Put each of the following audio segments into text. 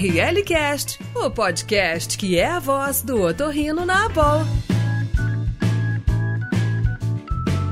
ORLcast, o podcast que é a voz do otorrino na Abol.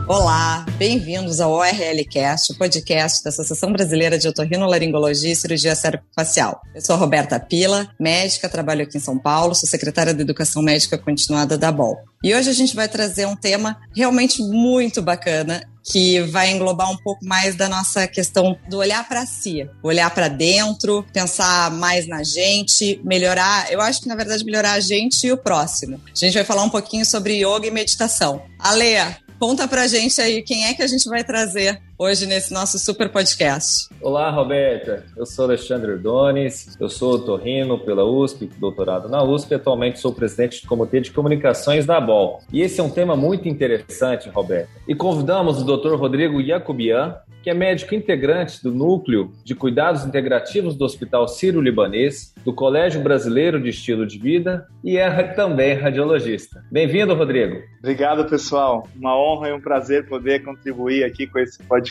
Olá, bem-vindos ao ORLcast, o podcast da Associação Brasileira de Otorrinolaringologia e Cirurgia Cérebro-Facial. Eu sou a Roberta Pila, médica, trabalho aqui em São Paulo, sou secretária de Educação Médica Continuada da BOL. E hoje a gente vai trazer um tema realmente muito bacana que vai englobar um pouco mais da nossa questão do olhar para si, olhar para dentro, pensar mais na gente, melhorar. Eu acho que na verdade melhorar a gente e o próximo. A gente vai falar um pouquinho sobre yoga e meditação. Alea, Conta pra gente aí quem é que a gente vai trazer hoje nesse nosso super podcast. Olá, Roberta. Eu sou Alexandre Dones, eu sou torrino pela USP, doutorado na USP, atualmente sou presidente do Comitê de Comunicações da BOL. E esse é um tema muito interessante, Roberta. E convidamos o Dr. Rodrigo Jacobian, que é médico integrante do Núcleo de Cuidados Integrativos do Hospital Sírio-Libanês, do Colégio Brasileiro de Estilo de Vida e é também radiologista. Bem-vindo, Rodrigo. Obrigado, pessoal. Uma honra e um prazer poder contribuir aqui com esse podcast.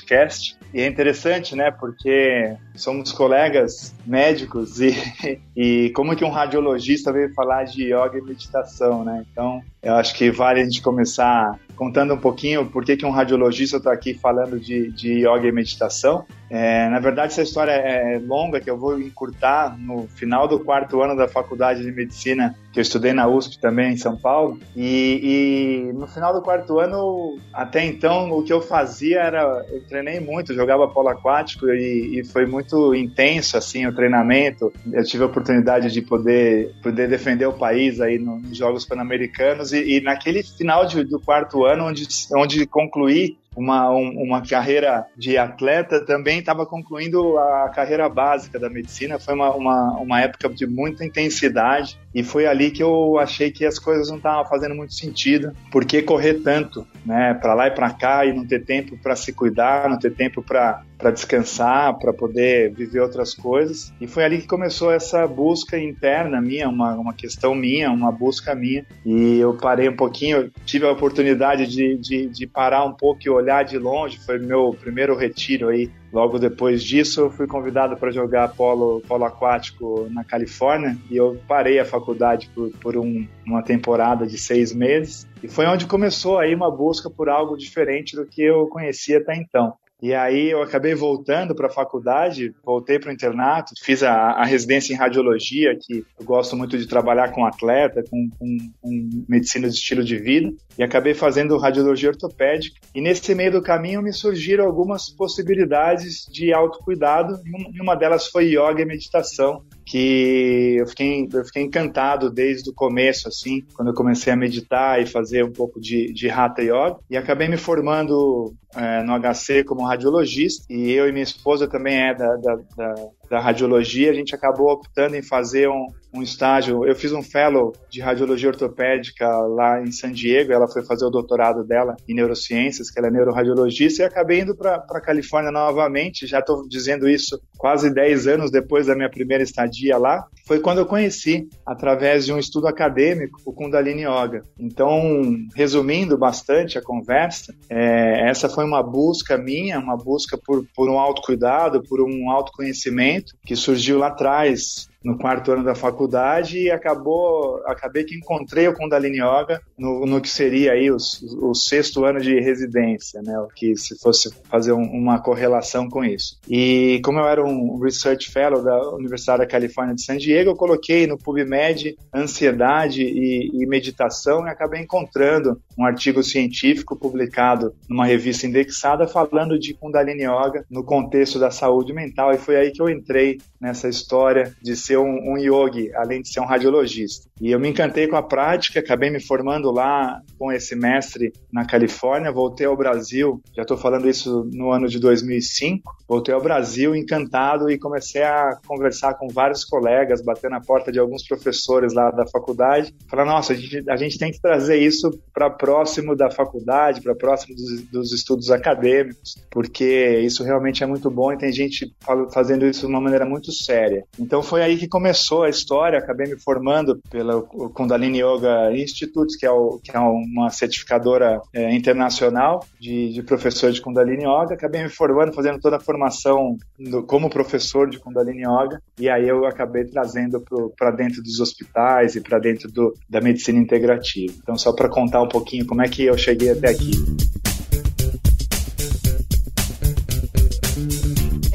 E é interessante, né? Porque somos colegas médicos e, e como que um radiologista veio falar de yoga e meditação, né? Então, eu acho que vale a gente começar contando um pouquinho por que, que um radiologista está aqui falando de, de yoga e meditação. É, na verdade, essa história é longa, que eu vou encurtar no final do quarto ano da faculdade de medicina, que eu estudei na USP também, em São Paulo. E, e no final do quarto ano, até então, o que eu fazia era. Eu treinei muito, jogava polo aquático e, e foi muito intenso assim o treinamento. Eu tive a oportunidade de poder, poder defender o país aí nos Jogos Pan-Americanos. E, e, naquele final de, do quarto ano, onde, onde concluí uma, um, uma carreira de atleta, também estava concluindo a carreira básica da medicina. Foi uma, uma, uma época de muita intensidade e foi ali que eu achei que as coisas não estavam fazendo muito sentido. Por que correr tanto, né? Para lá e para cá e não ter tempo para se cuidar, não ter tempo para descansar, para poder viver outras coisas. E foi ali que começou essa busca interna minha, uma, uma questão minha, uma busca minha. E eu parei um pouquinho, tive a oportunidade de, de, de parar um pouco e olhar olhar de longe, foi meu primeiro retiro aí. Logo depois disso, eu fui convidado para jogar polo, polo aquático na Califórnia e eu parei a faculdade por, por um, uma temporada de seis meses. E foi onde começou aí uma busca por algo diferente do que eu conhecia até então. E aí eu acabei voltando para a faculdade, voltei para o internato, fiz a, a, residência em radiologia, que eu gosto muito de trabalhar com atleta, com, com, com, medicina de estilo de vida, e acabei fazendo radiologia ortopédica. E nesse meio do caminho me surgiram algumas possibilidades de autocuidado, e uma delas foi yoga e meditação que eu fiquei, eu fiquei encantado desde o começo, assim, quando eu comecei a meditar e fazer um pouco de, de Hatha Yoga. E acabei me formando é, no HC como radiologista. E eu e minha esposa também é da, da, da, da radiologia. A gente acabou optando em fazer um, um estágio. Eu fiz um fellow de radiologia ortopédica lá em San Diego. Ela foi fazer o doutorado dela em neurociências, que ela é neuroradiologista, e acabei indo para a Califórnia novamente. Já estou dizendo isso quase 10 anos depois da minha primeira estadia lá. Foi quando eu conheci, através de um estudo acadêmico, o Kundalini Yoga. Então, resumindo bastante a conversa, é, essa foi uma busca minha, uma busca por, por um autocuidado, por um autoconhecimento que surgiu lá atrás, no quarto ano da faculdade e acabou, acabei que encontrei o Kundalini Yoga no, no que seria aí os, o sexto ano de residência, né? O que se fosse fazer um, uma correlação com isso. E como eu era um Research Fellow da Universidade da Califórnia de San Diego, eu coloquei no PubMed ansiedade e, e meditação e acabei encontrando um artigo científico publicado numa revista indexada falando de Kundalini Yoga no contexto da saúde mental e foi aí que eu entrei nessa história de ser um, um yogi, além de ser um radiologista. E eu me encantei com a prática, acabei me formando lá com esse mestre na Califórnia, voltei ao Brasil, já estou falando isso no ano de 2005, voltei ao Brasil encantado e comecei a conversar com vários colegas, bater na porta de alguns professores lá da faculdade, falar, nossa, a gente, a gente tem que trazer isso para próximo da faculdade, para próximo dos, dos, estudos acadêmicos, porque isso realmente é muito bom e tem gente fazendo isso de uma maneira muito séria. Então foi aí que começou a história, acabei me formando pelo Kundalini Yoga Institute, que é, o, que é uma certificadora é, internacional de, de, professor de Kundalini Yoga. Acabei me formando, fazendo toda a formação do, como professor de Kundalini Yoga, e aí eu acabei trazendo para dentro dos hospitais e para dentro do, da medicina integrativa. Então, só para contar um pouquinho como é que eu cheguei até aqui.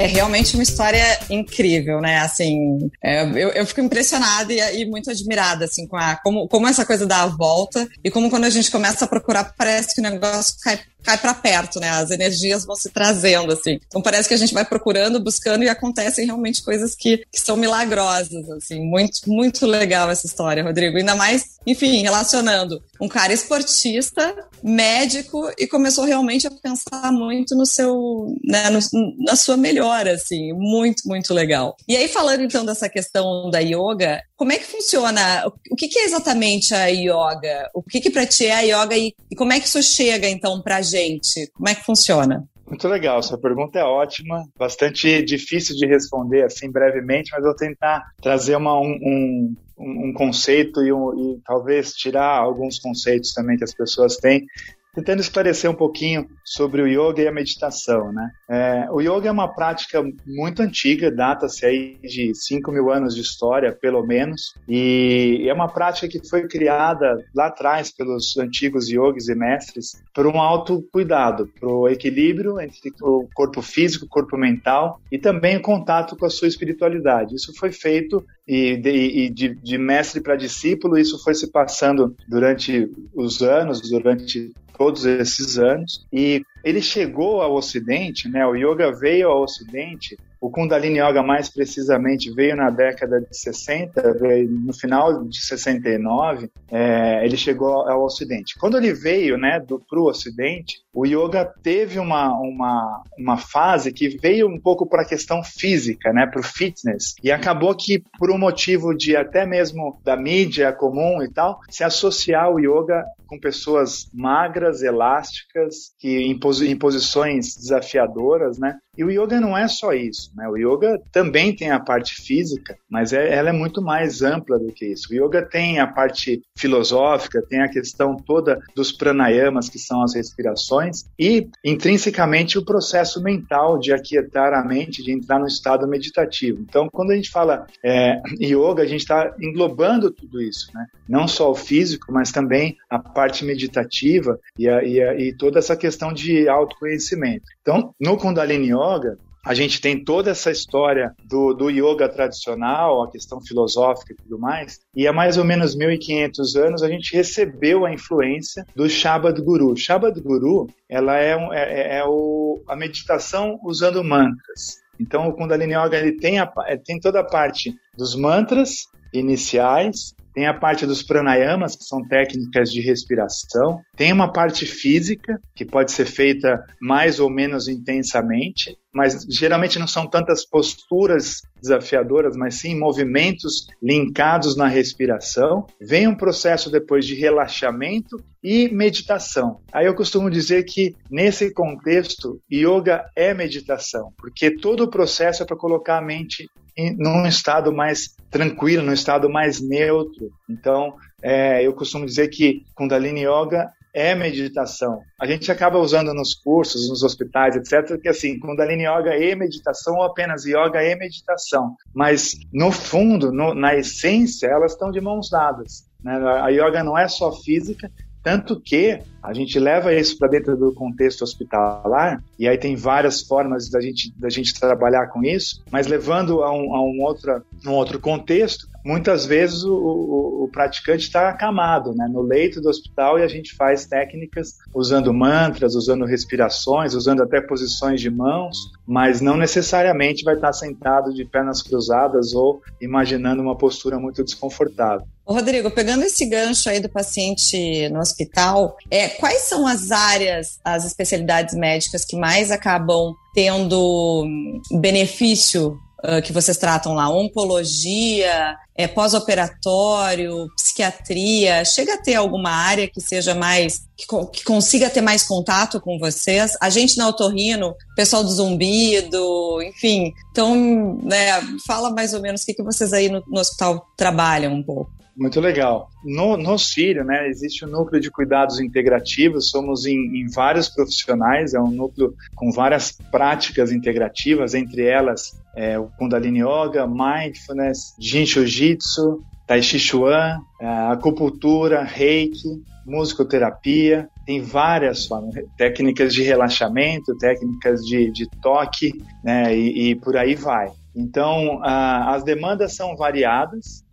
É realmente uma história incrível, né? Assim, é, eu, eu fico impressionada e, e, muito admirada, assim, com a, como, como essa coisa dá a volta e como quando a gente começa a procurar, parece que o negócio cai cai para perto, né? As energias vão se trazendo, assim. Então parece que a gente vai procurando, buscando e acontecem realmente coisas que, que são milagrosas, assim. Muito, muito legal essa história, Rodrigo. Ainda mais, enfim, relacionando um cara esportista, médico e começou realmente a pensar muito no seu, né, no, na sua melhora, assim. Muito, muito legal. E aí falando então dessa questão da yoga, como é que funciona? O que, que é exatamente a yoga? O que, que para ti é a yoga e, e como é que isso chega então para gente? Como é que funciona? Muito legal, sua pergunta é ótima, bastante difícil de responder assim brevemente, mas vou tentar trazer uma, um, um, um conceito e, um, e talvez tirar alguns conceitos também que as pessoas têm tentando esclarecer um pouquinho sobre o yoga e a meditação, né? É, o yoga é uma prática muito antiga, data-se aí de 5 mil anos de história, pelo menos, e é uma prática que foi criada lá atrás pelos antigos yogis e mestres por um autocuidado, para o equilíbrio entre o corpo físico, o corpo mental e também o contato com a sua espiritualidade. Isso foi feito e de, de, de mestre para discípulo, isso foi se passando durante os anos, durante todos esses anos. E ele chegou ao Ocidente, né? O yoga veio ao Ocidente. O Kundalini Yoga, mais precisamente, veio na década de 60, veio no final de 69, é, ele chegou ao Ocidente. Quando ele veio, né, para o Ocidente, o yoga teve uma, uma, uma fase que veio um pouco para a questão física, né, para o fitness, e acabou que, por um motivo de até mesmo da mídia comum e tal, se associar o yoga com pessoas magras, elásticas, que em, em posições desafiadoras, né? E o yoga não é só isso, né? O yoga também tem a parte física, mas é, ela é muito mais ampla do que isso. O yoga tem a parte filosófica, tem a questão toda dos pranayamas, que são as respirações, e intrinsecamente o processo mental de aquietar a mente, de entrar no estado meditativo. Então, quando a gente fala é, yoga, a gente está englobando tudo isso, né? Não só o físico, mas também a parte meditativa e, a, e, a, e toda essa questão de autoconhecimento. Então, no Kundalini Yoga, a gente tem toda essa história do, do yoga tradicional, a questão filosófica e tudo mais, e há mais ou menos 1500 anos a gente recebeu a influência do Shabad Guru. Shabad Guru, ela é, um, é, é, é o, a meditação usando mantras. Então o Kundalini Yoga ele tem, a, tem toda a parte dos mantras iniciais, tem a parte dos pranayamas, que são técnicas de respiração, tem uma parte física, que pode ser feita mais ou menos intensamente, mas geralmente não são tantas posturas desafiadoras, mas sim movimentos linkados na respiração. Vem um processo depois de relaxamento e meditação. Aí eu costumo dizer que nesse contexto, yoga é meditação, porque todo o processo é para colocar a mente em, num estado mais tranquilo, num estado mais neutro. Então, é, eu costumo dizer que Kundalini Yoga é meditação. A gente acaba usando nos cursos, nos hospitais, etc., que assim, Kundalini Yoga e meditação, ou apenas Yoga e meditação. Mas, no fundo, no, na essência, elas estão de mãos dadas. Né? A yoga não é só física, tanto que a gente leva isso para dentro do contexto hospitalar, e aí tem várias formas da gente, da gente trabalhar com isso, mas levando a um, a um, outra, um outro contexto, muitas vezes o, o, o praticante está acamado né, no leito do hospital e a gente faz técnicas usando mantras, usando respirações, usando até posições de mãos, mas não necessariamente vai estar sentado de pernas cruzadas ou imaginando uma postura muito desconfortável. Rodrigo, pegando esse gancho aí do paciente no hospital, é, quais são as áreas, as especialidades médicas que mais acabam tendo benefício uh, que vocês tratam lá? Oncologia, é, pós-operatório, psiquiatria? Chega a ter alguma área que seja mais, que, que, consiga ter mais contato com vocês? A gente na Otorrino, pessoal do Zumbido, enfim. Então, né, fala mais ou menos o que, que vocês aí no, no hospital trabalham um pouco. Muito legal. No, no Sírio, né, existe um núcleo de cuidados integrativos, somos em, em, vários profissionais, é um núcleo com várias práticas integrativas, entre elas é, o Kundalini Yoga, Mindfulness, Jin Jiu-Jitsu, Tai Chi Chuan, é, acupuntura, Reiki, musicoterapia, tem várias formas, técnicas de relaxamento, técnicas de, de toque, né, e, e por aí vai. Então, as demandas são variadas.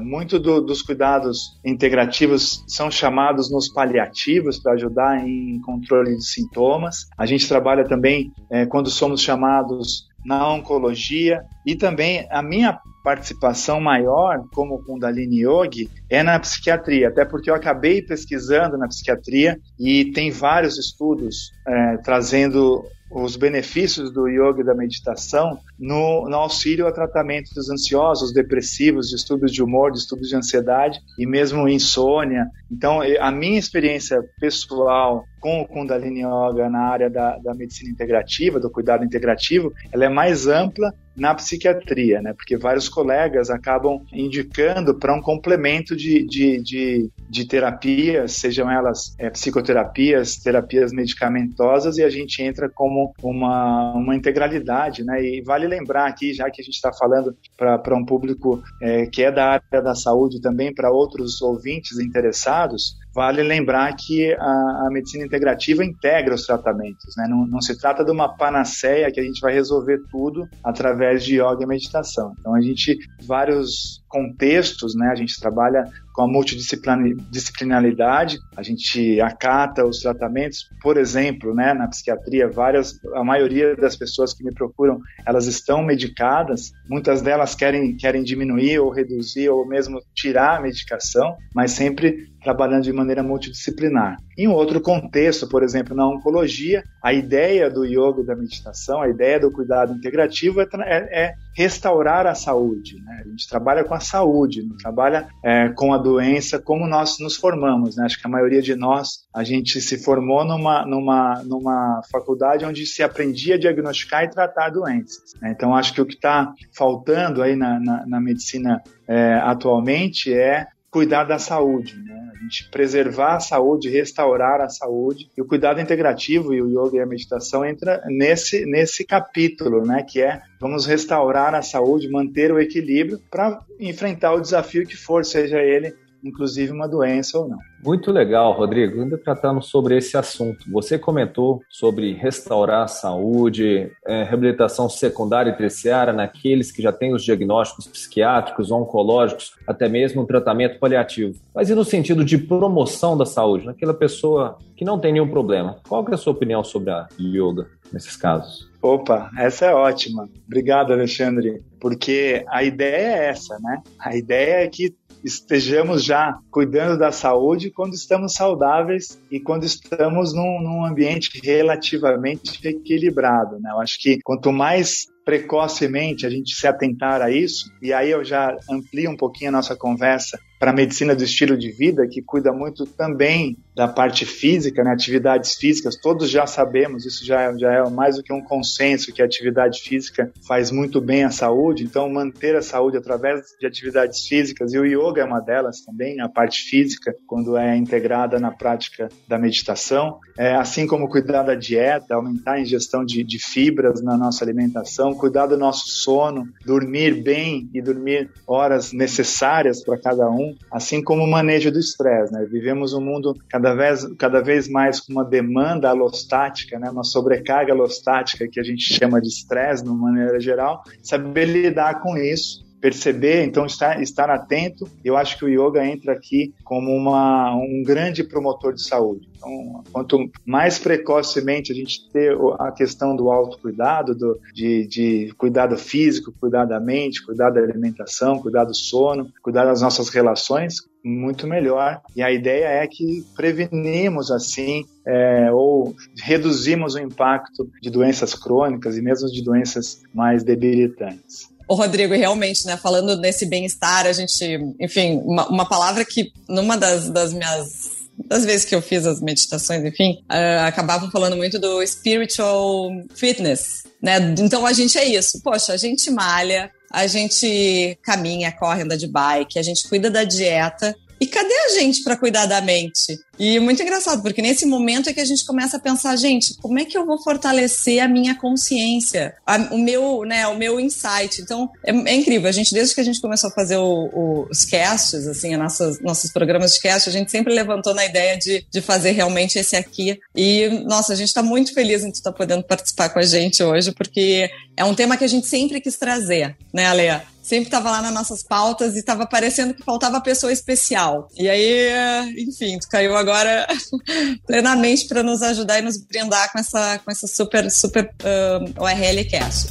Muito do, dos cuidados integrativos são chamados nos paliativos para ajudar em controle de sintomas. A gente trabalha também eh, quando somos chamados na oncologia e também a minha participação maior como Kundalini Yogi é na psiquiatria, até porque eu acabei pesquisando na psiquiatria e tem vários estudos é, trazendo os benefícios do yoga e da meditação no, no, auxílio a tratamentos ansiosos, depressivos, distúrbios de humor, distúrbios de ansiedade e mesmo insônia. Então, a minha experiência pessoal com o Kundalini Yoga na área da, da medicina integrativa, do cuidado integrativo, ela é mais ampla na psiquiatria, né? Porque vários colegas acabam indicando para um complemento de, de, de, de, terapias, sejam elas é, psicoterapias, terapias medicamentosas, e a gente entra como uma, uma integralidade, né? E vale lembrar aqui, já que a gente está falando para um público é, que é da área da saúde também, para outros ouvintes interessados, vale lembrar que a, a, medicina integrativa integra os tratamentos, né? não, não, se trata de uma panaceia que a gente vai resolver tudo através de yoga e meditação. Então a gente vários contextos, né? A gente trabalha com a multidisciplinaridade, a gente acata os tratamentos, por exemplo, né, na psiquiatria, várias, a maioria das pessoas que me procuram, elas estão medicadas, muitas delas querem, querem diminuir ou reduzir ou mesmo tirar a medicação, mas sempre trabalhando de maneira multidisciplinar. Em outro contexto, por exemplo, na oncologia, a ideia do yoga e da meditação, a ideia do cuidado integrativo é, é, é restaurar a saúde. Né? A gente trabalha com a saúde, não trabalha é, com a doença como nós nos formamos. Né? Acho que a maioria de nós, a gente se formou numa, numa, numa faculdade onde se aprendia a diagnosticar e tratar doenças. Né? Então, acho que o que está faltando aí na, na, na medicina é, atualmente é cuidar da saúde, né? A gente preservar a saúde, restaurar a saúde. E o cuidado integrativo e o yoga e a meditação entra nesse nesse capítulo, né, que é vamos restaurar a saúde, manter o equilíbrio para enfrentar o desafio que for, seja ele inclusive uma doença ou não. Muito legal, Rodrigo. Ainda tratando sobre esse assunto. Você comentou sobre restaurar a saúde, é, reabilitação secundária e terciária naqueles que já têm os diagnósticos psiquiátricos, oncológicos, até mesmo um tratamento paliativo. Mas e no sentido de promoção da saúde, naquela pessoa que não tem nenhum problema? Qual é a sua opinião sobre a yoga nesses casos? Opa, essa é ótima. Obrigado, Alexandre. Porque a ideia é essa, né? A ideia é que estejamos já cuidando da saúde quando estamos saudáveis e quando estamos num, num ambiente relativamente equilibrado. Né? Eu acho que quanto mais precocemente a gente se atentar a isso, e aí eu já amplio um pouquinho a nossa conversa para a medicina do estilo de vida, que cuida muito também da parte física, né, atividades físicas, todos já sabemos, isso já, já é mais do que um consenso, que a atividade física faz muito bem à saúde, então manter a saúde através de atividades físicas, e o yoga é uma delas também, a parte física, quando é integrada na prática da meditação, é, assim como cuidar da dieta, aumentar a ingestão de, de fibras na nossa alimentação, cuidar do nosso sono, dormir bem e dormir horas necessárias para cada um, assim como o manejo do estresse. Né? Vivemos um mundo cada vez, cada vez mais com uma demanda alostática, né? uma sobrecarga alostática que a gente chama de estresse, de uma maneira geral. Saber lidar com isso perceber, então estar, estar atento. Eu acho que o yoga entra aqui como uma, um grande promotor de saúde. Então, quanto mais precocemente a gente ter a questão do autocuidado, do, de, de cuidado físico, cuidar da mente, cuidar da alimentação, cuidar do sono, cuidar das nossas relações, muito melhor. E a ideia é que prevenimos assim é, ou reduzimos o impacto de doenças crônicas e mesmo de doenças mais debilitantes. O Rodrigo, realmente, né, falando nesse bem-estar, a gente, enfim, uma, uma palavra que numa das, das minhas das vezes que eu fiz as meditações, enfim, uh, acabavam falando muito do spiritual fitness, né? Então a gente é isso. Poxa, a gente malha, a gente caminha, corre, anda de bike, a gente cuida da dieta e cadê a gente para cuidar da mente? E é muito engraçado, porque nesse momento é que a gente começa a pensar, gente, como é que eu vou fortalecer a minha consciência, a, o meu, né, o meu insight. Então, é, é, incrível. A gente, desde que a gente começou a fazer o, o, os casts, assim, nossas, nossos programas de cast, a gente sempre levantou na ideia de, de fazer realmente esse aqui. E, nossa, a gente está muito feliz em tu estar tá podendo participar com a gente hoje, porque é um tema que a gente sempre quis trazer, né, Alea? Sempre estava lá nas nossas pautas e estava parecendo que faltava pessoa especial. E aí, enfim, tu caiu agora plenamente para nos ajudar e nos brindar com essa, com essa super, super uh, ORL Cast.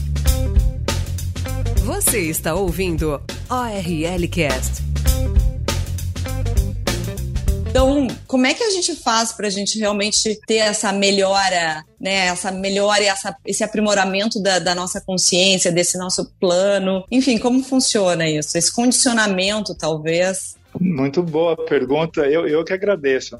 Você está ouvindo ORL Cast. Então, como é que a gente faz para a gente realmente ter essa melhora, né? Essa melhora e essa, esse aprimoramento da, da, nossa consciência, desse nosso plano? Enfim, como funciona isso? Esse condicionamento, talvez. Muito boa pergunta. Eu, eu que agradeço.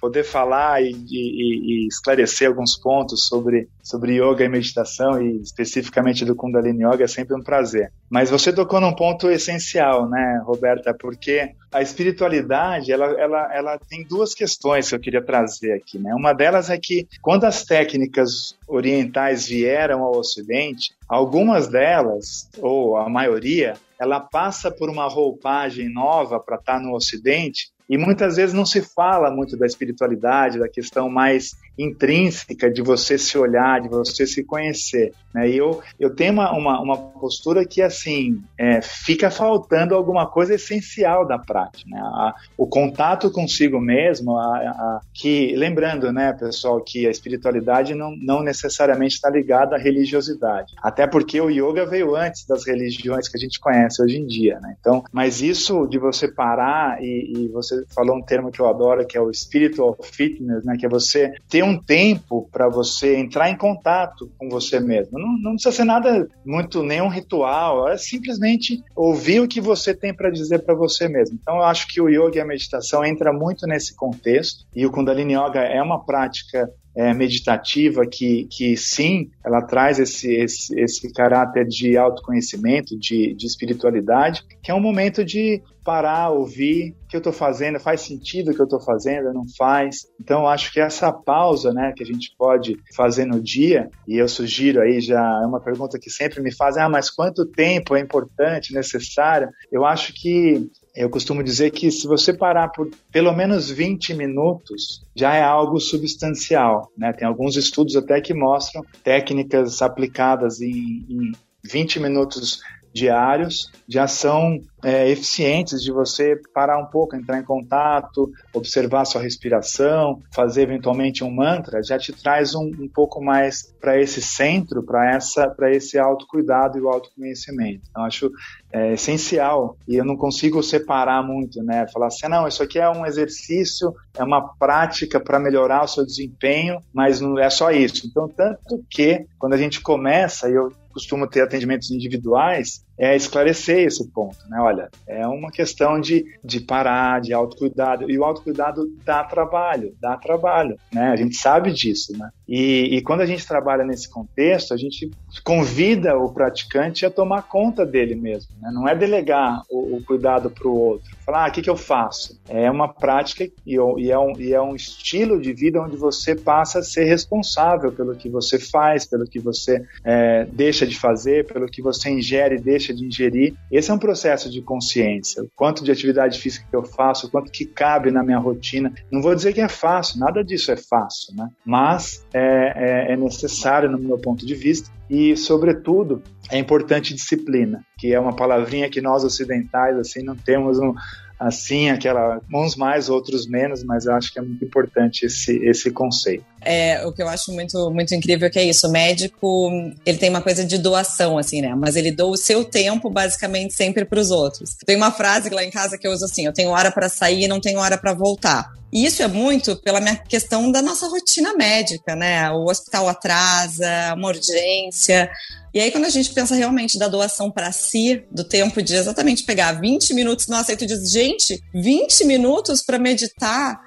Poder falar e, e, e, esclarecer alguns pontos sobre, sobre yoga e meditação, e especificamente do Kundalini Yoga, é sempre um prazer. Mas você tocou num ponto essencial, né, Roberta? Porque a espiritualidade, ela, ela, ela tem duas questões que eu queria trazer aqui, né? Uma delas é que quando as técnicas orientais vieram ao Ocidente, algumas delas, ou a maioria, ela passa por uma roupagem nova para estar tá no Ocidente e muitas vezes não se fala muito da espiritualidade, da questão mais intrínseca de você se olhar, de você se conhecer. Né? E eu, eu tenho uma, uma, postura que, assim, é, fica faltando alguma coisa essencial da prática. Né? A, o contato consigo mesmo, a, a, que, lembrando, né, pessoal, que a espiritualidade não, não necessariamente está ligada à religiosidade. Até porque o yoga veio antes das religiões que a gente conhece hoje em dia. Né? Então, mas isso de você parar e, e você falou um termo que eu adoro, que é o spiritual fitness, né? que é você ter um tempo para você entrar em contato com você mesmo. Não, não, precisa ser nada muito, nenhum ritual, é simplesmente ouvir o que você tem para dizer para você mesmo. Então eu acho que o yoga e a meditação entra muito nesse contexto e o Kundalini Yoga é uma prática é, meditativa que, que sim, ela traz esse, esse, esse caráter de autoconhecimento, de, de espiritualidade, que é um momento de parar, ouvir o que eu estou fazendo, faz sentido o que eu estou fazendo, não faz. Então, acho que essa pausa né, que a gente pode fazer no dia, e eu sugiro aí, já é uma pergunta que sempre me fazem, ah, mas quanto tempo é importante, necessário? Eu acho que eu costumo dizer que se você parar por pelo menos 20 minutos, já é algo substancial. Né? Tem alguns estudos até que mostram técnicas aplicadas em, em 20 minutos diários já são é, eficientes de você parar um pouco, entrar em contato, observar sua respiração, fazer eventualmente um mantra, já te traz um, um pouco mais para esse centro, para essa, para esse autocuidado e o autoconhecimento. Então acho é, essencial e eu não consigo separar muito, né? Falar assim, não, isso aqui é um exercício, é uma prática para melhorar o seu desempenho, mas não é só isso. Então tanto que quando a gente começa, e eu costumo ter atendimentos individuais, é esclarecer esse ponto, né? Olha, é uma questão de, de parar, de autocuidado, e o autocuidado dá trabalho, dá trabalho, né? A gente sabe disso, né? E, e quando a gente trabalha nesse contexto, a gente convida o praticante a tomar conta dele mesmo, né? Não é delegar o, o cuidado para o outro, falar, ah, o que, que eu faço? É uma prática e, e, é um, e é um estilo de vida onde você passa a ser responsável pelo que você faz, pelo que você é, deixa de fazer, pelo que você ingere e deixa de ingerir. Esse é um processo de consciência. O quanto de atividade física que eu faço, o quanto que cabe na minha rotina. Não vou dizer que é fácil, nada disso é fácil, né? Mas é, é, é necessário no meu ponto de vista e, sobretudo, é importante disciplina, que é uma palavrinha que nós ocidentais assim não temos um, assim, aquela uns mais, outros menos, mas eu acho que é muito importante esse, esse conceito. É, o que eu acho muito, muito incrível é que é isso, o médico, ele tem uma coisa de doação, assim, né? Mas ele doa o seu tempo, basicamente, sempre para os outros. Tem uma frase lá em casa que eu uso assim, eu tenho hora para sair e não tenho hora para voltar. E isso é muito pela minha questão da nossa rotina médica, né? O hospital atrasa, uma urgência. E aí, quando a gente pensa realmente da doação para si, do tempo de exatamente pegar 20 minutos, nossa, aí tu diz, gente, 20 minutos para meditar,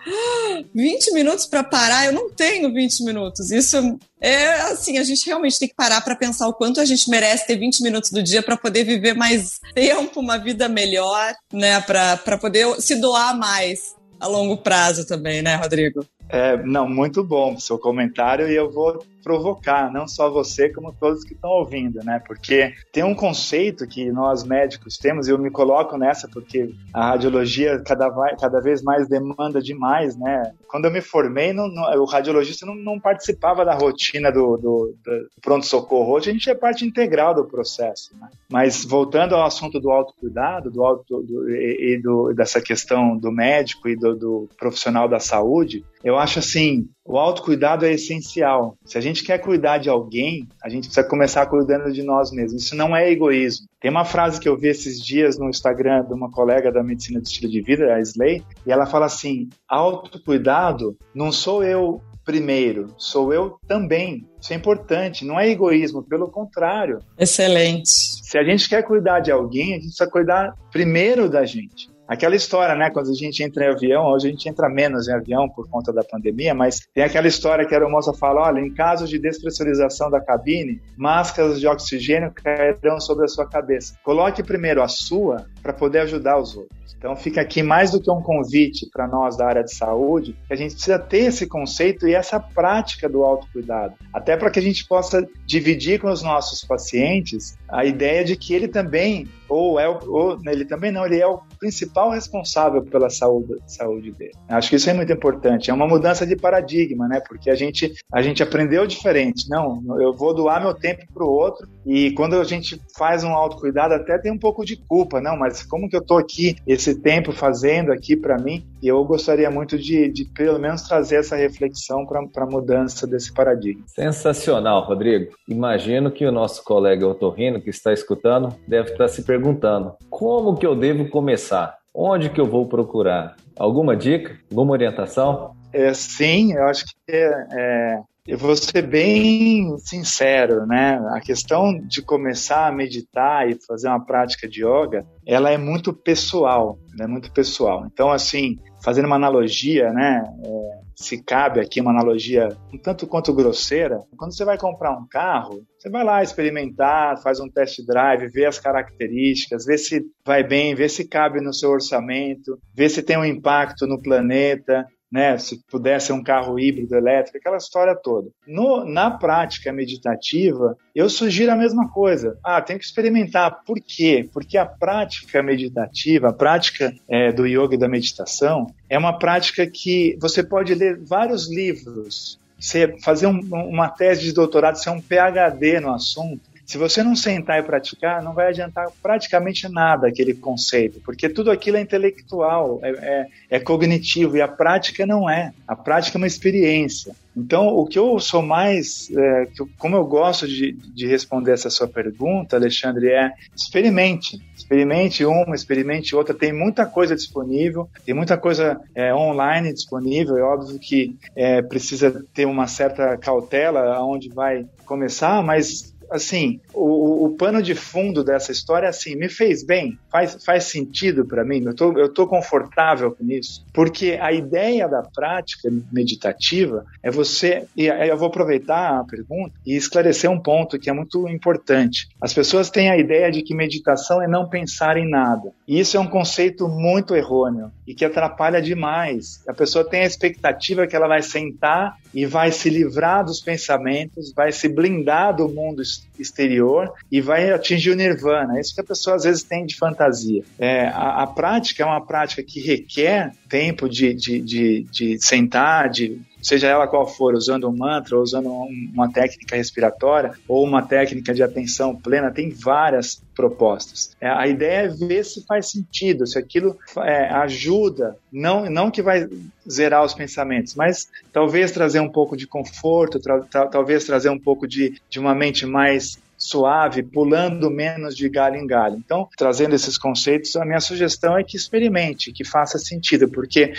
20 minutos para parar, eu não tenho 20 minutos. Isso é assim, a gente realmente tem que parar para pensar o quanto a gente merece ter 20 minutos do dia para poder viver mais tempo, uma vida melhor, né? Para poder se doar mais a longo prazo também, né, Rodrigo? É, não, muito bom seu comentário e eu vou provocar, não só você, como todos que estão ouvindo, né? Porque tem um conceito que nós médicos temos, e eu me coloco nessa porque a radiologia cada, cada vez mais demanda demais, né? Quando eu me formei, não, não, o radiologista não, não, participava da rotina do, do, do pronto-socorro. Hoje a gente é parte integral do processo, né? Mas voltando ao assunto do autocuidado do auto, do, e, e dessa questão do médico e do profissional da saúde, eu acho assim, o autocuidado é essencial. Se a gente quer cuidar de alguém, a gente precisa começar cuidando de nós mesmos. Isso não é egoísmo. Tem uma frase que eu vi esses dias no Instagram de uma colega da medicina do estilo de vida, a Slay, e ela fala assim: autocuidado não sou eu primeiro, sou eu também. Isso é importante, não é egoísmo, pelo contrário. Excelente. Se a gente quer cuidar de alguém, a gente precisa cuidar primeiro da gente. Aquela história, né? Quando a gente entra em avião, hoje a gente entra menos em avião por conta da pandemia, mas tem aquela história que a moça fala: olha, em caso de despressurização da cabine, máscaras de oxigênio cairão sobre a sua cabeça. Coloque primeiro a sua para poder ajudar os outros. Então fica aqui mais do que um convite para nós da área de saúde, que a gente precisa ter esse conceito e essa prática do autocuidado, até para que a gente possa dividir com os nossos pacientes a ideia de que ele também ou é ou ele também não, ele é o principal responsável pela saúde, saúde dele. Acho que isso é muito importante. É uma mudança de paradigma, né? Porque a gente a gente aprendeu diferente. Não, eu vou doar meu tempo para o outro e quando a gente faz um autocuidado até tem um pouco de culpa, não, mas como que eu estou aqui esse esse tempo fazendo aqui para mim e eu gostaria muito de, de pelo menos trazer essa reflexão para a mudança desse paradigma. Sensacional, Rodrigo. Imagino que o nosso colega Otorrino, que está escutando, deve estar se perguntando: como que eu devo começar? Onde que eu vou procurar? Alguma dica? Alguma orientação? É, sim, eu acho que é, é, eu vou ser bem sincero, né? A questão de começar a meditar e fazer uma prática de yoga, ela é muito pessoal, é muito pessoal. Então, assim, fazendo uma analogia, né? É, se cabe aqui uma analogia um tanto quanto grosseira, quando você vai comprar um carro, você vai lá experimentar, faz um test drive, vê as características, vê se vai bem, vê se cabe no seu orçamento, vê se tem um impacto no planeta, né, se pudesse um carro híbrido elétrico, aquela história toda. No, na prática meditativa, eu sugiro a mesma coisa. Ah, tem que experimentar. Por quê? Porque a prática meditativa, a prática é, do yoga e da meditação, é uma prática que você pode ler vários livros, você fazer um, uma tese de doutorado, ser um PhD no assunto, se você não sentar e praticar, não vai adiantar praticamente nada aquele conceito, porque tudo aquilo é intelectual, é, é, é cognitivo e a prática não é. A prática é uma experiência. Então, o que eu sou mais, é, como eu gosto de, de, responder essa sua pergunta, Alexandre, é experimente. Experimente uma, experimente outra. Tem muita coisa disponível, tem muita coisa é, online disponível. É óbvio que é, precisa ter uma certa cautela aonde vai começar, mas assim, o, o, pano de fundo dessa história, assim, me fez bem, faz, faz sentido para mim, eu tô, eu tô confortável com isso, porque a ideia da prática meditativa é você, e eu vou aproveitar a pergunta e esclarecer um ponto que é muito importante. As pessoas têm a ideia de que meditação é não pensar em nada, e isso é um conceito muito errôneo e que atrapalha demais. A pessoa tem a expectativa que ela vai sentar e vai se livrar dos pensamentos, vai se blindar do mundo exterior e vai atingir o nirvana. É isso que a pessoa às vezes tem de fantasia. É, a, a prática é uma prática que requer tempo de, de, de, de sentar, de seja ela qual for, usando um mantra, ou usando uma técnica respiratória, ou uma técnica de atenção plena, tem várias propostas. É, a ideia é ver se faz sentido, se aquilo é, ajuda, não, não que vai zerar os pensamentos, mas talvez trazer um pouco de conforto, tra, tra, talvez trazer um pouco de, de uma mente mais suave, pulando menos de galho em galho. Então, trazendo esses conceitos, a minha sugestão é que experimente, que faça sentido, porque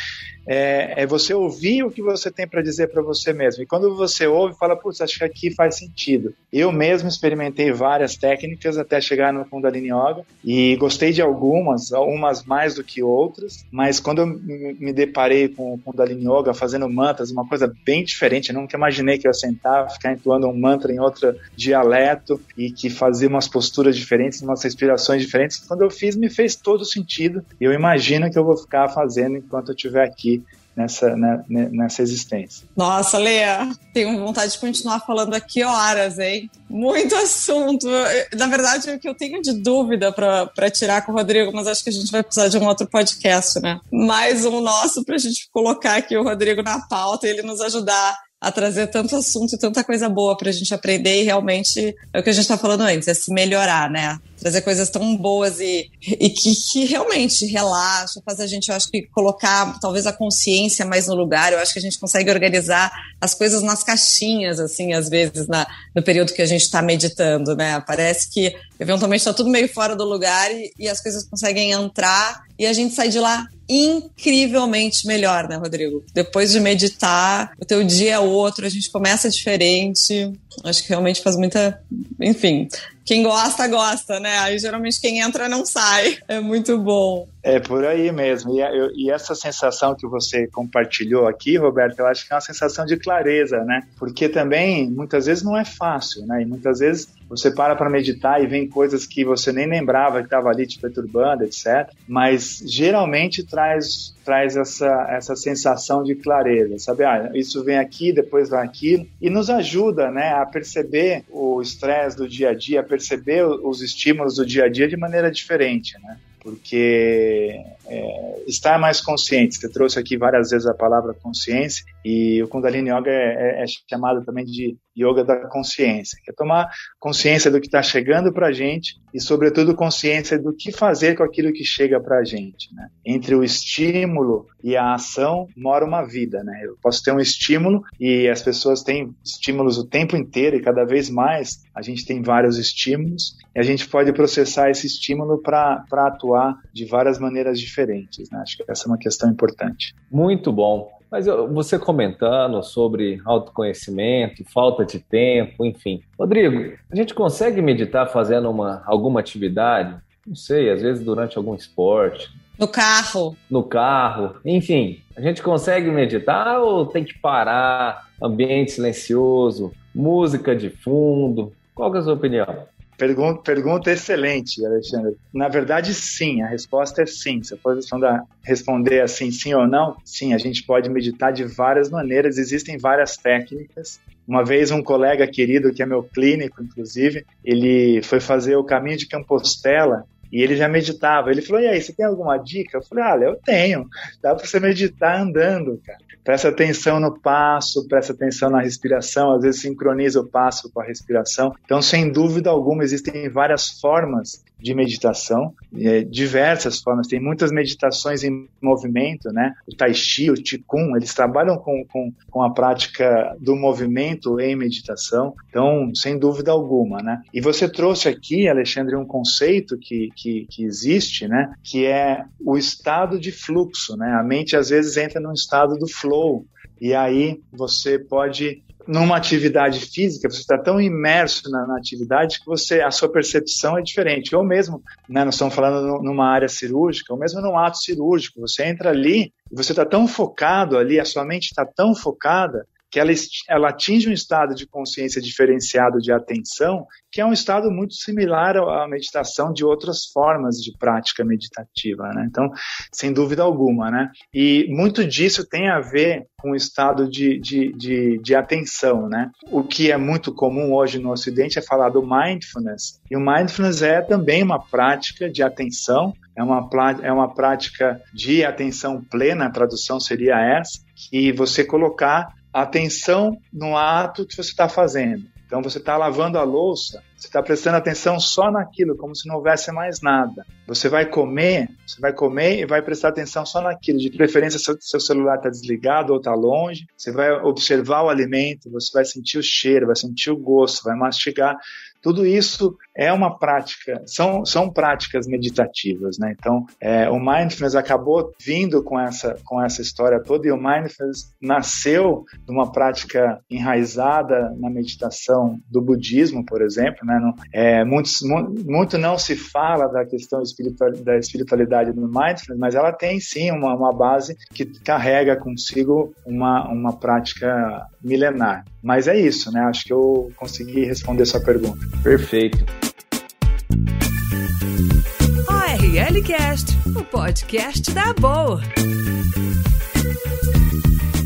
é, é você ouvir o que você tem para dizer para você mesmo. E quando você ouve, fala, putz, acho que aqui faz sentido. Eu mesmo experimentei várias técnicas até chegar no Kundalini Yoga e gostei de algumas, umas mais do que outras, mas quando eu me deparei com o Kundalini Yoga fazendo mantras, uma coisa bem diferente, eu nunca imaginei que eu ia sentar, ficar entoando um mantra em outro dialeto e que fazia umas posturas diferentes, umas respirações diferentes. Quando eu fiz, me fez todo sentido. Eu imagino que eu vou ficar fazendo enquanto eu estiver aqui nessa, né, nessa existência. Nossa, Lea, tenho vontade de continuar falando aqui horas, hein? Muito assunto. Na verdade, o que eu tenho de dúvida para tirar com o Rodrigo, mas acho que a gente vai precisar de um outro podcast, né? Mais um nosso para a gente colocar aqui o Rodrigo na pauta e ele nos ajudar a trazer tanto assunto e tanta coisa boa para a gente aprender e realmente é o que a gente está falando antes, é se melhorar, né? Trazer coisas tão boas e, e que, que realmente relaxa, faz a gente, eu acho que colocar talvez a consciência mais no lugar. Eu acho que a gente consegue organizar as coisas nas caixinhas, assim, às vezes, na, no período que a gente está meditando, né? Parece que eventualmente está tudo meio fora do lugar e, e as coisas conseguem entrar e a gente sai de lá incrivelmente melhor, né, Rodrigo? Depois de meditar, o teu dia é outro, a gente começa diferente. Acho que realmente faz muita. Enfim, quem gosta, gosta, né? Aí geralmente quem entra não sai. É muito bom. É por aí mesmo. E, eu, e, essa sensação que você compartilhou aqui, Roberto, eu acho que é uma sensação de clareza, né? Porque também muitas vezes não é fácil, né? E muitas vezes você para para meditar e vem coisas que você nem lembrava que estava ali te perturbando, etc. Mas geralmente traz traz essa, essa sensação de clareza, sabe? Ah, isso vem aqui, depois vai aquilo, e nos ajuda né, a perceber o estresse do dia a dia, a perceber os estímulos do dia a dia de maneira diferente, né? porque é, estar mais consciente, você trouxe aqui várias vezes a palavra consciência, e o Kundalini Yoga é, é, é chamado também de yoga da consciência, que é tomar consciência do que está chegando para a gente e, sobretudo, consciência do que fazer com aquilo que chega para a gente. Né? Entre o estímulo e a ação mora uma vida. Né? Eu posso ter um estímulo e as pessoas têm estímulos o tempo inteiro e cada vez mais a gente tem vários estímulos e a gente pode processar esse estímulo para atuar de várias maneiras diferentes. Né? Acho que essa é uma questão importante. Muito bom. Mas você comentando sobre autoconhecimento, falta de tempo, enfim. Rodrigo, a gente consegue meditar fazendo uma, alguma atividade? Não sei, às vezes durante algum esporte. No carro. No carro. Enfim, a gente consegue meditar ou tem que parar, ambiente silencioso, música de fundo? Qual é a sua opinião? Pergunta, pergunta excelente, Alexandre. Na verdade, sim, a resposta é sim. Se for responder assim, sim ou não, sim, a gente pode meditar de várias maneiras, existem várias técnicas. Uma vez um colega querido, que é meu clínico, inclusive, ele foi fazer o caminho de Compostela e ele já meditava. Ele falou: E aí, você tem alguma dica? Eu falei: Ah, eu tenho. Dá para você meditar andando, cara. Presta atenção no passo, presta atenção na respiração, às vezes sincroniza o passo com a respiração. Então, sem dúvida alguma, existem várias formas de meditação, é, diversas formas. Tem muitas meditações em movimento, né? O Tai Chi, o Qigong, eles trabalham com, com, com a prática do movimento em meditação. Então, sem dúvida alguma, né? E você trouxe aqui, Alexandre, um conceito que, que, que existe, né? Que é o estado de fluxo, né? A mente às vezes entra num estado do flow. E aí você pode numa atividade física, você está tão imerso na, na, atividade que você a sua percepção é diferente. Ou mesmo, né, nós estamos falando no, numa área cirúrgica, ou mesmo num ato cirúrgico, você entra ali e você está tão focado ali, a sua mente está tão focada que ela, ela atinge um estado de consciência diferenciado de atenção, que é um estado muito similar à meditação de outras formas de prática meditativa, né? Então, sem dúvida alguma, né? E muito disso tem a ver com o estado de, de, de, de atenção, né? O que é muito comum hoje no Ocidente é falar do mindfulness, e o mindfulness é também uma prática de atenção, é uma, é uma prática de atenção plena, a tradução seria essa, e você colocar atenção no ato que você está fazendo. Então você está lavando a louça, você está prestando atenção só naquilo, como se não houvesse mais nada. Você vai comer, você vai comer e vai prestar atenção só naquilo. De preferência, seu, seu celular está desligado ou está longe. Você vai observar o alimento, você vai sentir o cheiro, vai sentir o gosto, vai mastigar. Tudo isso é uma prática, são, são práticas meditativas, né? Então, é, o mindfulness acabou vindo com essa, com essa história toda e o mindfulness nasceu de uma prática enraizada na meditação do budismo, por exemplo, né? Não, é, muitos, muito não se fala da questão espiritual, da espiritualidade do mindfulness, mas ela tem sim uma, uma base que carrega consigo uma, uma prática milenar. Mas é isso, né? Acho que eu consegui responder sua pergunta. Perfeito. ORL Cast, o podcast da boa.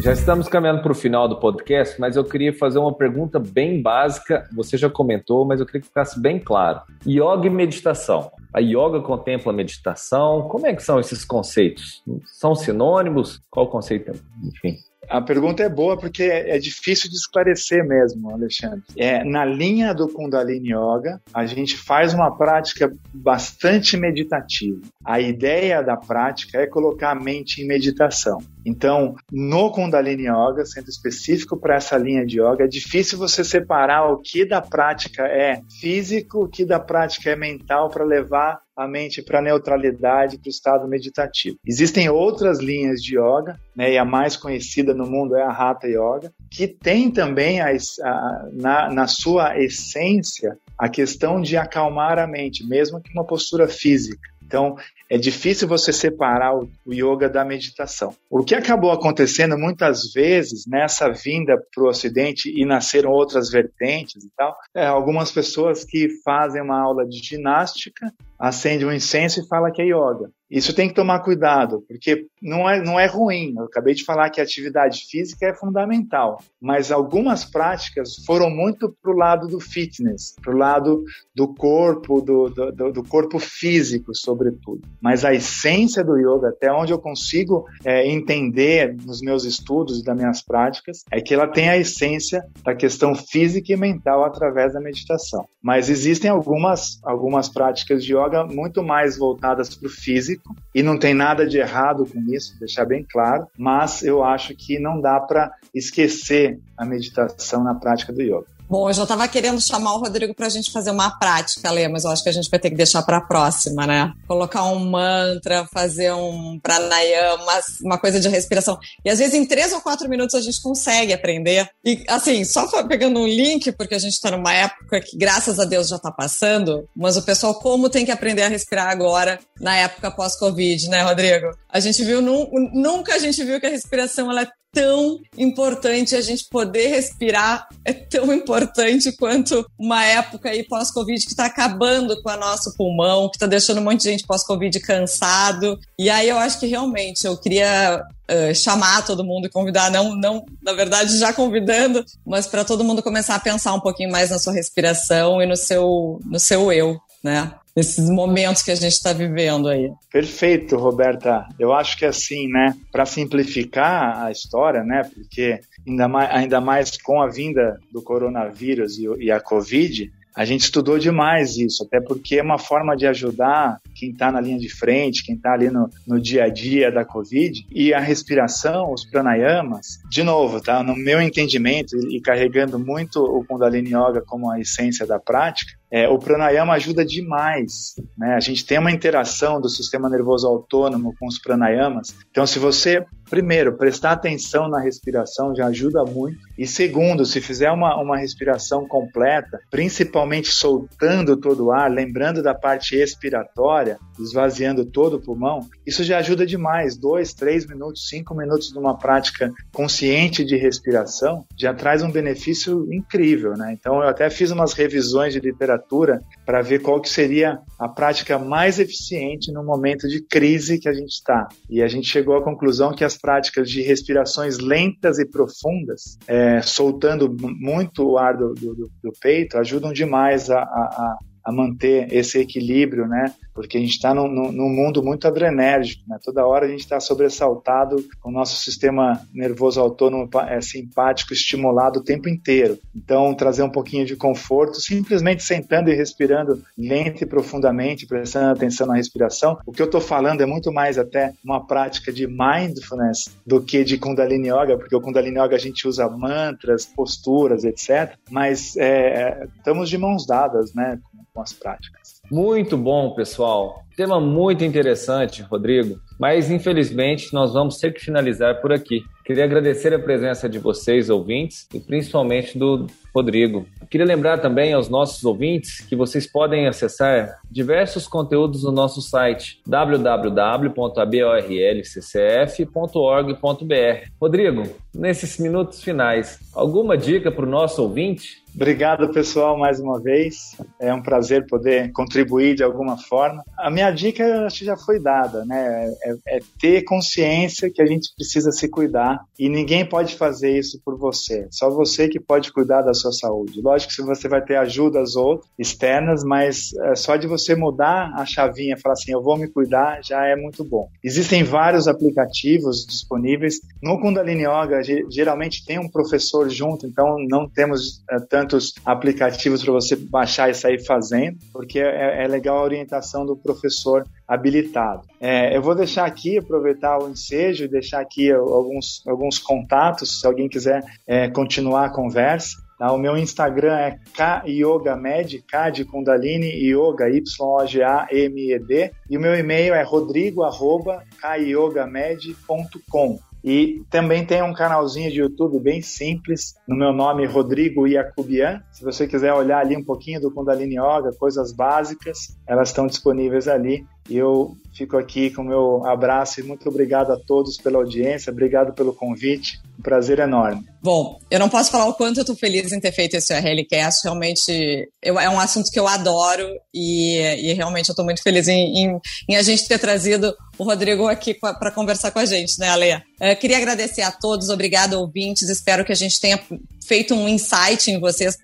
Já estamos caminhando para o final do podcast, mas eu queria fazer uma pergunta bem básica. Você já comentou, mas eu queria que ficasse bem claro. Yoga e meditação. A yoga contempla a meditação. Como é que são esses conceitos? São sinônimos? Qual o conceito? Enfim. A pergunta é boa porque é, é difícil de esclarecer mesmo, Alexandre. É, na linha do Kundalini Yoga, a gente faz uma prática bastante meditativa. A ideia da prática é colocar a mente em meditação. Então, no Kundalini Yoga, sendo específico para essa linha de yoga, é difícil você separar o que da prática é físico, o que da prática é mental para levar a mente para a neutralidade, para o estado meditativo. Existem outras linhas de yoga, né, e a mais conhecida no mundo é a Hatha Yoga, que tem também a, a, na, na sua essência a questão de acalmar a mente, mesmo que uma postura física. Então, é difícil você separar o, yoga da meditação. O que acabou acontecendo muitas vezes nessa vinda para o Ocidente e nasceram outras vertentes e tal, é algumas pessoas que fazem uma aula de ginástica, acendem um incenso e falam que é yoga. Isso tem que tomar cuidado, porque não é, não é ruim. Eu acabei de falar que a atividade física é fundamental, mas algumas práticas foram muito para o lado do fitness, para o lado do corpo, do, do, do, corpo físico, sobretudo. Mas a essência do yoga, até onde eu consigo é, entender nos meus estudos e das minhas práticas, é que ela tem a essência da questão física e mental através da meditação. Mas existem algumas, algumas práticas de yoga muito mais voltadas para o físico e não tem nada de errado com isso, deixar bem claro, mas eu acho que não dá para esquecer a meditação na prática do yoga. Bom, eu já estava querendo chamar o Rodrigo para a gente fazer uma prática, Lê, mas eu acho que a gente vai ter que deixar para a próxima, né? Colocar um mantra, fazer um pranayama, uma coisa de respiração. E às vezes em três ou quatro minutos a gente consegue aprender. E assim, só pegando um link, porque a gente está numa época que, graças a Deus, já está passando, mas o pessoal, como tem que aprender a respirar agora, na época pós-Covid, né, Rodrigo? A gente viu, nunca a gente viu que a respiração ela é tão importante a gente poder respirar, é tão importante quanto uma época aí pós-Covid que está acabando com o nosso pulmão, que está deixando um monte de gente pós-Covid cansado. E aí eu acho que realmente eu queria uh, chamar todo mundo e convidar, não, não, na verdade já convidando, mas para todo mundo começar a pensar um pouquinho mais na sua respiração e no seu, no seu eu, né? Nesses momentos que a gente está vivendo aí. Perfeito, Roberta. Eu acho que assim, né, para simplificar a história, né, porque ainda mais, ainda mais com a vinda do coronavírus e, e a Covid, a gente estudou demais isso, até porque é uma forma de ajudar quem está na linha de frente, quem está ali no, no dia a dia da Covid. E a respiração, os pranayamas, de novo, tá? No meu entendimento e, e carregando muito o Kundalini Yoga como a essência da prática, é, o pranayama ajuda demais Né? A gente tem uma interação do sistema nervoso autônomo com os pranayamas. Então, se você primeiro, prestar atenção na respiração já ajuda muito. E segundo, se fizer uma, uma respiração completa, principalmente soltando todo o ar, lembrando da parte expiratória, esvaziando todo o pulmão, isso já ajuda demais. Dois, três minutos, cinco minutos numa prática consciente de respiração já traz um benefício incrível, né? Então eu até fiz umas revisões de literatura para ver qual que seria a prática mais eficiente no momento de crise que a gente está. E a gente chegou à conclusão que as práticas de respirações lentas e profundas, é, soltando muito o ar do, do, do peito, ajudam demais a, a, a manter esse equilíbrio, né? Porque a gente está num, num, mundo muito adrenérgico, né? Toda hora a gente está sobressaltado, o nosso sistema nervoso autônomo é, simpático estimulado o tempo inteiro. Então, trazer um pouquinho de conforto, simplesmente sentando e respirando lento e profundamente, prestando atenção na respiração. O que eu estou falando é muito mais até uma prática de mindfulness do que de Kundalini Yoga, porque o Kundalini Yoga a gente usa mantras, posturas, etc. Mas é, estamos de mãos dadas, né? Com as práticas. Muito bom, pessoal. Tema muito interessante, Rodrigo, mas infelizmente nós vamos ter que finalizar por aqui. Queria agradecer a presença de vocês, ouvintes, e principalmente do Rodrigo. Queria lembrar também aos nossos ouvintes que vocês podem acessar diversos conteúdos no nosso site www.aborlccf.org.br. Rodrigo, nesses minutos finais, alguma dica para o nosso ouvinte? Obrigado, pessoal, mais uma vez. É um prazer poder contribuir de alguma forma. A minha dica acho que já foi dada, né? É, é, ter consciência que a gente precisa se cuidar e ninguém pode fazer isso por você. Só você que pode cuidar da sua saúde. Lógico que você vai ter ajudas outras externas, mas é, só de você mudar a chavinha, falar assim, eu vou me cuidar, já é muito bom. Existem vários aplicativos disponíveis. No Kundalini Yoga, geralmente tem um professor junto, então não temos é, tanto tantos aplicativos para você baixar e sair fazendo, porque é, é legal a orientação do professor habilitado. É, eu vou deixar aqui, aproveitar o ensejo e deixar aqui alguns, alguns contatos, se alguém quiser é, continuar a conversa. Tá? O meu Instagram é kyogamed, K de Kundalini, Yoga, Y-O-G-A-M-E-D. E o meu e-mail é rodrigo.kyogamed.com. E também tem um canalzinho de YouTube bem simples, no meu nome Rodrigo Iacubian. Se você quiser olhar ali um pouquinho do Kundalini Yoga, coisas básicas, elas estão disponíveis ali. E eu fico aqui com o meu abraço e muito obrigado a todos pela audiência, obrigado pelo convite, um prazer enorme. Bom, eu não posso falar o quanto eu estou feliz em ter feito esse RLCast, realmente eu, é um assunto que eu adoro e, e realmente eu estou muito feliz em, em, em, a gente ter trazido o Rodrigo aqui para conversar com a gente, né, Ale? Eu queria agradecer a todos, obrigado ouvintes, espero que a gente tenha feito um insight em vocês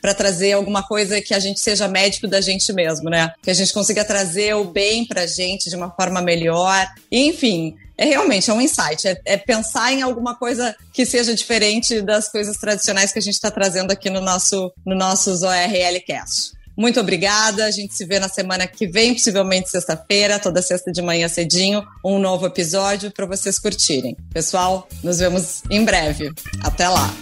para trazer alguma coisa que a gente seja médico da gente mesmo, né? Que a gente consiga trazer o bem para a gente de uma forma melhor. Enfim, é realmente é um insight, é, é, pensar em alguma coisa que seja diferente das coisas tradicionais que a gente está trazendo aqui no nosso no nossos ORL Cast. Muito obrigada. A gente se vê na semana que vem, possivelmente sexta-feira, toda sexta de manhã cedinho, um novo episódio para vocês curtirem. Pessoal, nos vemos em breve. Até lá.